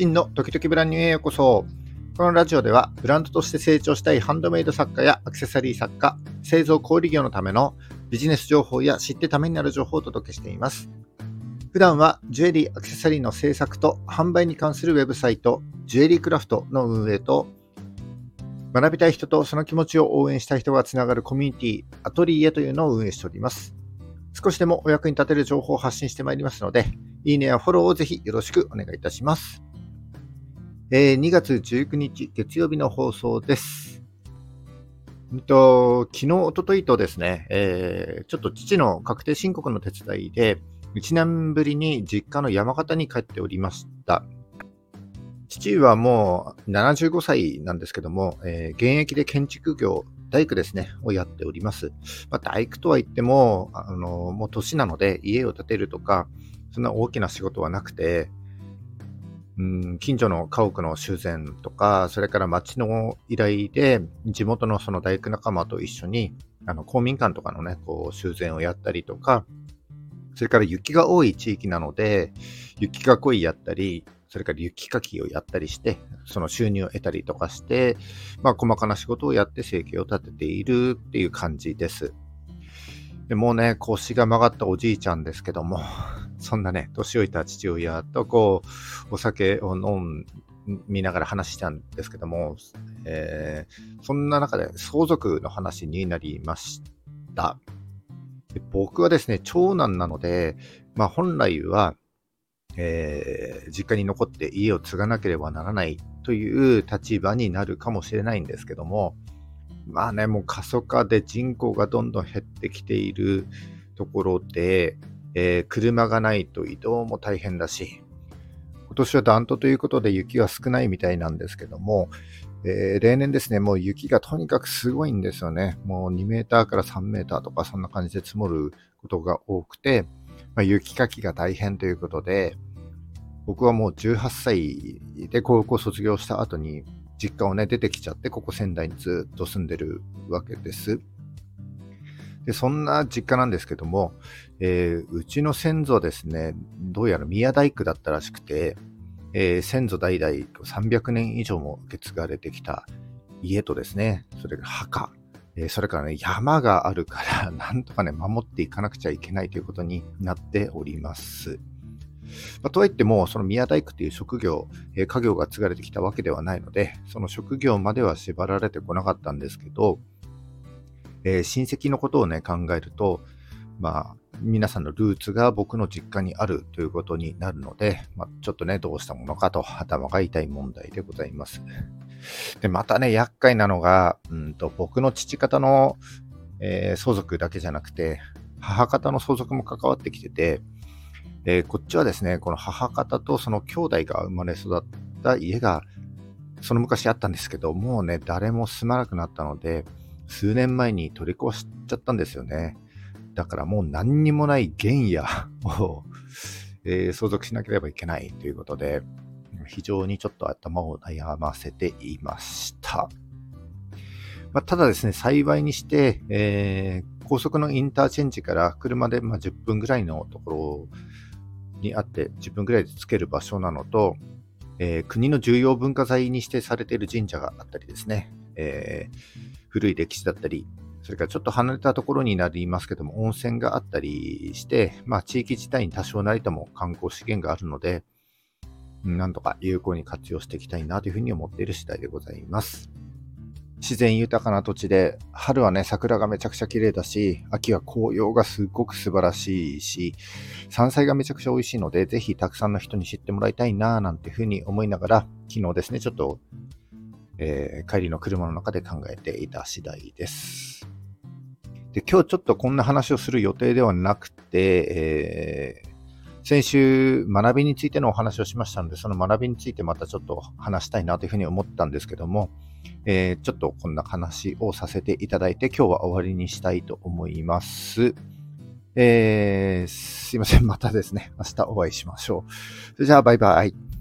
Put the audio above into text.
真の時々ブランニューへようこそ。このラジオではブランドとして成長したいハンドメイド作家やアクセサリー作家、製造小売業のためのビジネス情報や知ってためになる情報をお届けしています。普段はジュエリー、アクセサリーの制作と販売に関するウェブサイト、ジュエリークラフトの運営と、学びたい人とその気持ちを応援したい人がつながるコミュニティ、アトリエというのを運営しております。少しでもお役に立てる情報を発信してまいりますので、いいねやフォローをぜひよろしくお願いいたします。えー、2月19日月曜日の放送です。えっと昨日、おとといとですね、えー、ちょっと父の確定申告の手伝いで、1年ぶりに実家の山形に帰っておりました。父はもう75歳なんですけども、えー、現役で建築業、大工ですね、をやっております。まあ、大工とは言っても、あのもう年なので家を建てるとか、そんな大きな仕事はなくて、うん、近所の家屋の修繕とか、それから町の依頼で、地元のその大工仲間と一緒に、あの公民館とかのね、こう修繕をやったりとか、それから雪が多い地域なので、雪囲いやったり、それから雪かきをやったりして、その収入を得たりとかして、まあ細かな仕事をやって生計を立てているっていう感じです。でもうね、腰が曲がったおじいちゃんですけども、そんなね、年老いた父親とこう、お酒を飲みながら話したんですけども、えー、そんな中で相続の話になりました。僕はですね、長男なので、まあ本来は、えー、実家に残って家を継がなければならないという立場になるかもしれないんですけども、まあね、もう過疎化で人口がどんどん減ってきているところで、えー、車がないと移動も大変だし、今年は暖冬ということで雪が少ないみたいなんですけども、えー、例年ですね、もう雪がとにかくすごいんですよね。もう2メーターから3メーターとかそんな感じで積もることが多くて、まあ、雪かきが大変ということで、僕はもう18歳で高校卒業した後に実家をね、出てきちゃって、ここ仙台にずっと住んでるわけです。で、そんな実家なんですけども、えー、うちの先祖ですね、どうやら宮大工だったらしくて、えー、先祖代々300年以上も受け継がれてきた家とですね、それから墓、えー、それからね、山があるから、なんとかね、守っていかなくちゃいけないということになっております。まあ、とはいっても、その宮大工という職業、えー、家業が継がれてきたわけではないので、その職業までは縛られてこなかったんですけど、えー、親戚のことをね、考えると、まあ、皆さんのルーツが僕の実家にあるということになるので、まあ、ちょっとね、どうしたものかと頭が痛い問題でございます。で、またね、厄介なのが、うんと僕の父方の、えー、相続だけじゃなくて、母方の相続も関わってきてて、えー、こっちはですね、この母方とその兄弟が生まれ育った家が、その昔あったんですけど、もうね、誰も住まなくなったので、数年前に取り壊しちゃったんですよね。だからもう何にもない原野を えー、相続しなければいけないということで、非常にちょっと頭を悩ませていました。まあ、ただですね、幸いにして、えー、高速のインターチェンジから車でま10分ぐらいのところにあって、10分ぐらいで着ける場所なのと、えー、国の重要文化財に指定されている神社があったりですね、えー、古い歴史だったり、それからちょっと離れたところになりますけども、温泉があったりして、まあ地域自体に多少なりとも観光資源があるので、なんとか有効に活用していきたいなというふうに思っている次第でございます。自然豊かな土地で、春はね、桜がめちゃくちゃ綺麗だし、秋は紅葉がすっごく素晴らしいし、山菜がめちゃくちゃ美味しいので、ぜひたくさんの人に知ってもらいたいななんていうふうに思いながら、昨日ですね、ちょっと、えー、帰りの車の中で考えていた次第です。で、今日ちょっとこんな話をする予定ではなくて、えー先週、学びについてのお話をしましたので、その学びについてまたちょっと話したいなというふうに思ったんですけども、えー、ちょっとこんな話をさせていただいて、今日は終わりにしたいと思います。えー、すいません。またですね、明日お会いしましょう。それじゃあ、バイバイ。